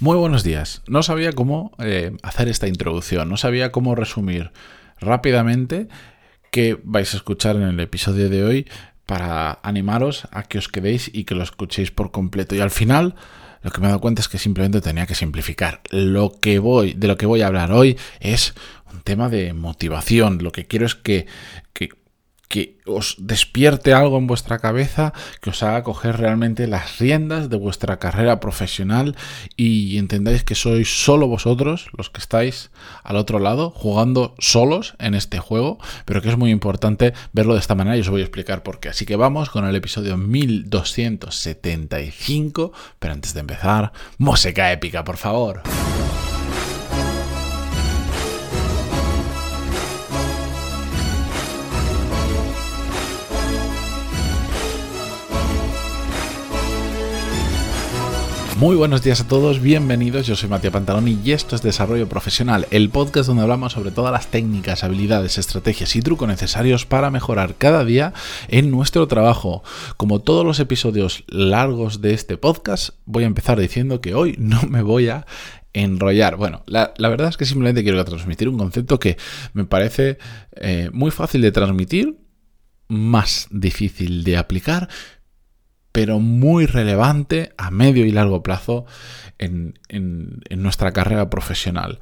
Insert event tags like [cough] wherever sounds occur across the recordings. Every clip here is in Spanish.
Muy buenos días. No sabía cómo eh, hacer esta introducción, no sabía cómo resumir rápidamente qué vais a escuchar en el episodio de hoy para animaros a que os quedéis y que lo escuchéis por completo. Y al final, lo que me he dado cuenta es que simplemente tenía que simplificar. Lo que voy, de lo que voy a hablar hoy es un tema de motivación. Lo que quiero es que, que que os despierte algo en vuestra cabeza, que os haga coger realmente las riendas de vuestra carrera profesional y entendáis que sois solo vosotros los que estáis al otro lado, jugando solos en este juego, pero que es muy importante verlo de esta manera y os voy a explicar por qué. Así que vamos con el episodio 1275, pero antes de empezar, música épica, por favor. Muy buenos días a todos, bienvenidos, yo soy Matías Pantaloni y esto es Desarrollo Profesional, el podcast donde hablamos sobre todas las técnicas, habilidades, estrategias y trucos necesarios para mejorar cada día en nuestro trabajo. Como todos los episodios largos de este podcast, voy a empezar diciendo que hoy no me voy a enrollar. Bueno, la, verdad es que simplemente quiero transmitir un concepto que me parece eh, muy fácil de transmitir, más difícil de aplicar, pero muy relevante a medio y largo plazo en, nuestra carrera profesional.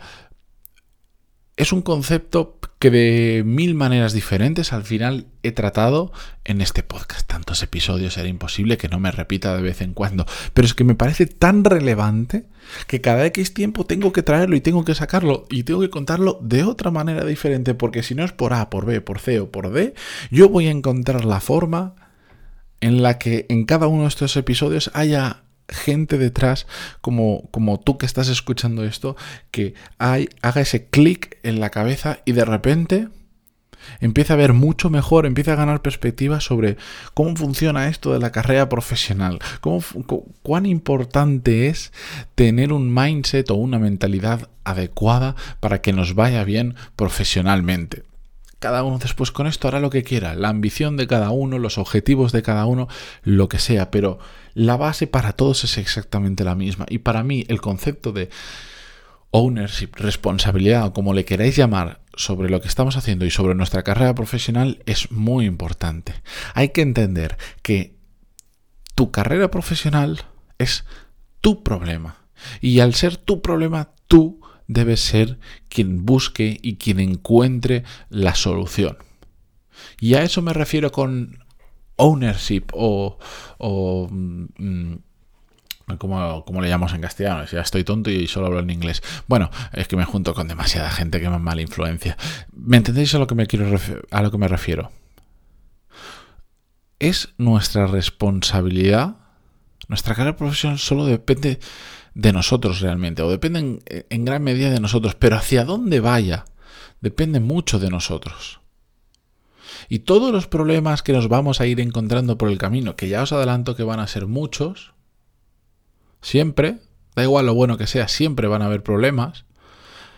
Es un concepto que de mil maneras diferentes al final he tratado en este podcast. Tantos episodios era imposible que no me repita de vez en cuando. Pero es que me parece tan relevante que cada X tiempo tengo que traerlo y tengo que sacarlo y tengo que contarlo de otra manera diferente. Porque si no es por A, por B, por C o por D, yo voy a encontrar la forma en la que en cada uno de estos episodios haya gente detrás, como, como tú que estás escuchando esto, que hay, haga ese clic en la cabeza y de repente empieza a ver mucho mejor, empieza a ganar perspectiva sobre cómo funciona esto de la carrera profesional, cómo, cuán importante es tener un mindset o una mentalidad adecuada para que nos vaya bien profesionalmente cada uno después con esto hará lo que quiera, la ambición de cada uno, los objetivos de cada uno, lo que sea, pero la base para todos es exactamente la misma. Y para mí el concepto de ownership, responsabilidad o como le queráis llamar sobre lo que estamos haciendo y sobre nuestra carrera profesional es muy importante. Hay que entender que tu carrera profesional es tu problema. Y al ser tu problema, tú debe ser quien busque y quien encuentre la solución. Y a eso me refiero con ownership o, o mm, como, le llamamos en castellano, ya estoy tonto y solo hablo en inglés. Bueno, es que me junto con demasiada gente que me mala influencia. ¿Me entendéis a lo que me quiero a lo que me refiero? Es nuestra responsabilidad. Nuestra carrera profesional solo depende de nosotros realmente, o dependen en gran medida de nosotros, pero hacia dónde vaya depende mucho de nosotros. Y todos los problemas que nos vamos a ir encontrando por el camino, que ya os adelanto que van a ser muchos, siempre, da igual lo bueno que sea, siempre van a haber problemas,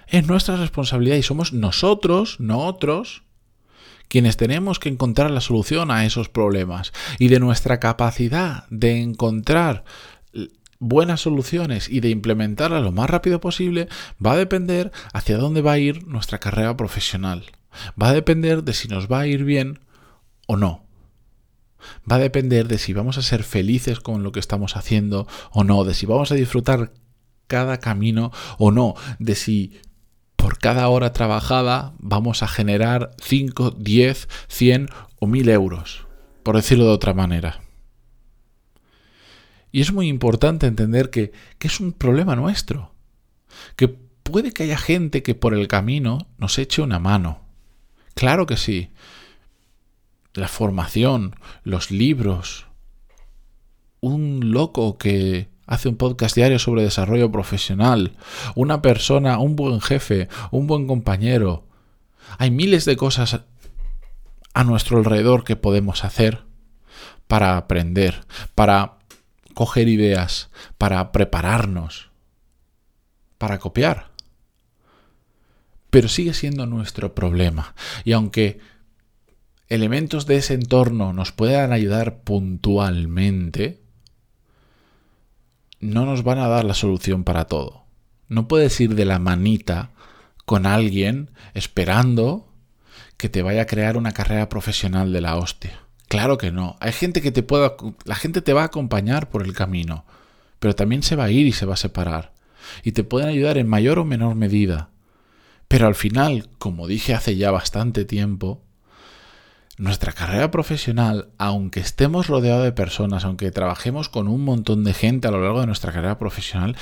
es nuestra responsabilidad y somos nosotros, no otros, quienes tenemos que encontrar la solución a esos problemas. Y de nuestra capacidad de encontrar buenas soluciones y de implementarlas lo más rápido posible va a depender hacia dónde va a ir nuestra carrera profesional. Va a depender de si nos va a ir bien o no. Va a depender de si vamos a ser felices con lo que estamos haciendo o no, de si vamos a disfrutar cada camino o no, de si por cada hora trabajada vamos a generar 5, 10, 100 o 1000 euros, por decirlo de otra manera. Y es muy importante entender que, es un problema nuestro. Que puede que haya gente que por el camino nos eche una mano. Claro que sí. La formación, los libros. Un loco que hace un podcast diario sobre desarrollo profesional. Una persona, un buen jefe, un buen compañero. Hay miles de cosas a nuestro alrededor que podemos hacer para aprender, para coger ideas, para prepararnos, para copiar. Pero sigue siendo nuestro problema. Y aunque elementos de ese entorno nos puedan ayudar puntualmente, no nos van a dar la solución para todo. No puedes ir de la manita con alguien esperando que te vaya a crear una carrera profesional de la hostia. Claro que no. Hay gente que te pueda. La gente te va a acompañar por el camino, pero también se va a ir y se va a separar. Y te pueden ayudar en mayor o menor medida. Pero al final, como dije hace ya bastante tiempo, nuestra carrera profesional, aunque estemos rodeados de personas, aunque trabajemos con un montón de gente a lo largo de nuestra carrera profesional,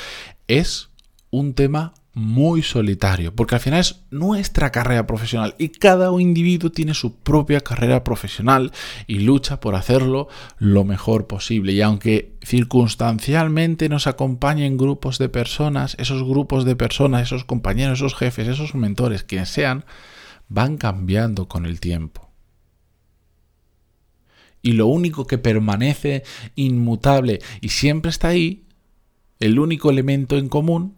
es un tema muy solitario, porque al final es nuestra carrera profesional y cada individuo tiene su propia carrera profesional y lucha por hacerlo lo mejor posible. Y aunque circunstancialmente nos acompañen grupos de personas, esos grupos de personas, esos compañeros, esos jefes, esos mentores, quienes sean, van cambiando con el tiempo y lo único que permanece inmutable y siempre está ahí, el único elemento en común,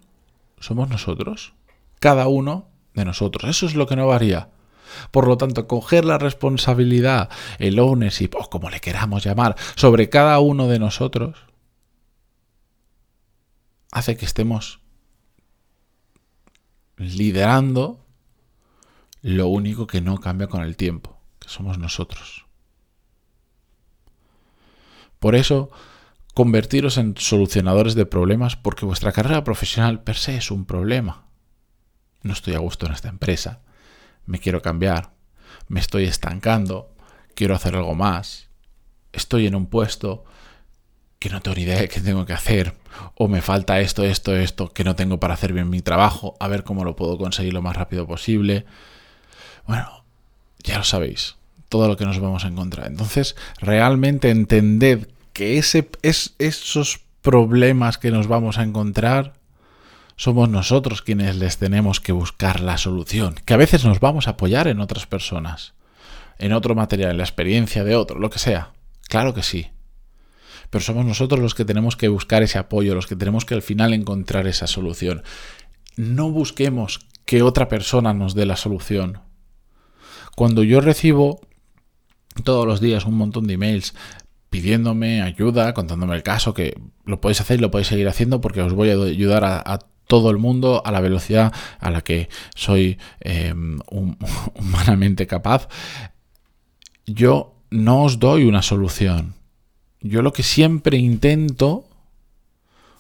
somos nosotros. Cada uno de nosotros. Eso es lo que no varía. Por lo tanto, coger la responsabilidad, el ownership, o como le queramos llamar, sobre cada uno de nosotros, hace que estemos liderando lo único que no cambia con el tiempo, que somos nosotros. Por eso, convertiros en solucionadores de problemas porque vuestra carrera profesional per se es un problema. No estoy a gusto en esta empresa, me quiero cambiar, me estoy estancando, quiero hacer algo más, estoy en un puesto que no tengo ni idea de qué tengo que hacer, o me falta esto, esto, esto, que no tengo para hacer bien mi trabajo, a ver cómo lo puedo conseguir lo más rápido posible. Bueno, ya lo sabéis, todo lo que nos vamos a encontrar. Entonces, realmente entended que ese, es, esos problemas que nos vamos a encontrar somos nosotros quienes les tenemos que buscar la solución, que a veces nos vamos a apoyar en otras personas, en otro material, en la experiencia de otro, lo que sea. Claro que sí. Pero somos nosotros los que tenemos que buscar ese apoyo, los que tenemos que al final encontrar esa solución. No busquemos que otra persona nos dé la solución. Cuando yo recibo todos los días un montón de emails pidiéndome ayuda, contándome el caso, que lo podéis hacer y lo podéis seguir haciendo porque os voy a ayudar a, todo el mundo a la velocidad a la que soy em, [laughs] humanamente capaz. Yo no os doy una solución. Yo lo que siempre intento,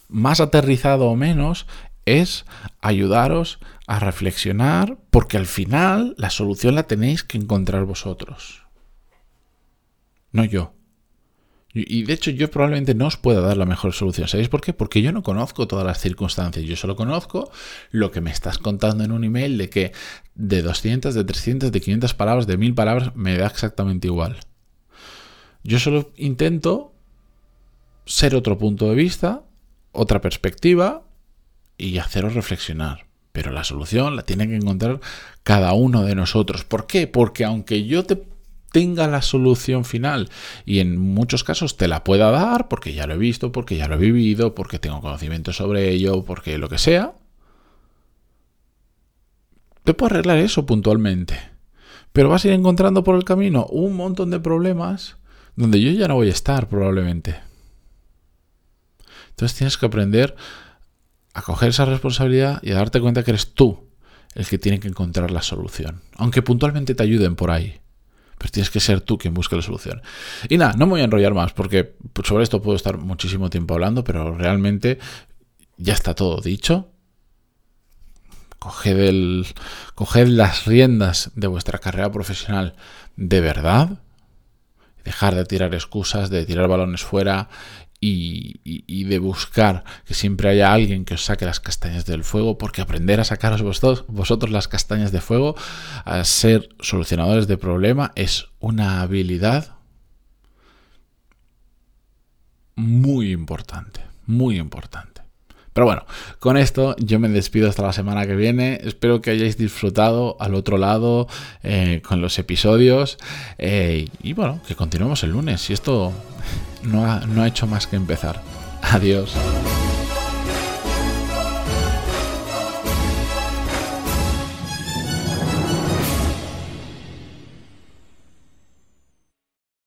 más aterrizado o menos, es ayudaros a reflexionar porque al final la solución la tenéis que encontrar vosotros no yo. Y de hecho yo probablemente no os pueda dar la mejor solución. ¿Sabéis por qué? Porque yo no conozco todas las circunstancias. Yo solo conozco lo que me estás contando en un email de que de 200, de 300, de 500 palabras, de 1000 palabras, me da exactamente igual. Yo solo intento ser otro punto de vista, otra perspectiva y haceros reflexionar. Pero la solución la tiene que encontrar cada uno de nosotros. ¿Por qué? Porque aunque yo te tenga la solución final y en muchos casos te la pueda dar porque ya lo he visto, porque ya lo he vivido, porque tengo conocimiento sobre ello, porque lo que sea, te puedo arreglar eso puntualmente. Pero vas a ir encontrando por el camino un montón de problemas donde yo ya no voy a estar probablemente. Entonces tienes que aprender a coger esa responsabilidad y a darte cuenta que eres tú el que tiene que encontrar la solución. Aunque puntualmente te ayuden por ahí. Pero tienes que ser tú quien busque la solución. Y nada, no me voy a enrollar más porque sobre esto puedo estar muchísimo tiempo hablando, pero realmente ya está todo dicho. Coged, el, coged las riendas de vuestra carrera profesional de verdad. Dejar de tirar excusas, de tirar balones fuera y, de buscar que siempre haya alguien que os saque las castañas del fuego, porque aprender a sacaros vosotros, vosotros las castañas de fuego, a ser solucionadores de problema, es una habilidad muy importante, muy importante. Pero bueno, con esto yo me despido hasta la semana que viene. Espero que hayáis disfrutado al otro lado eh, con los episodios. Eh, y bueno, que continuemos el lunes. Y esto no ha, no ha hecho más que empezar. Adiós.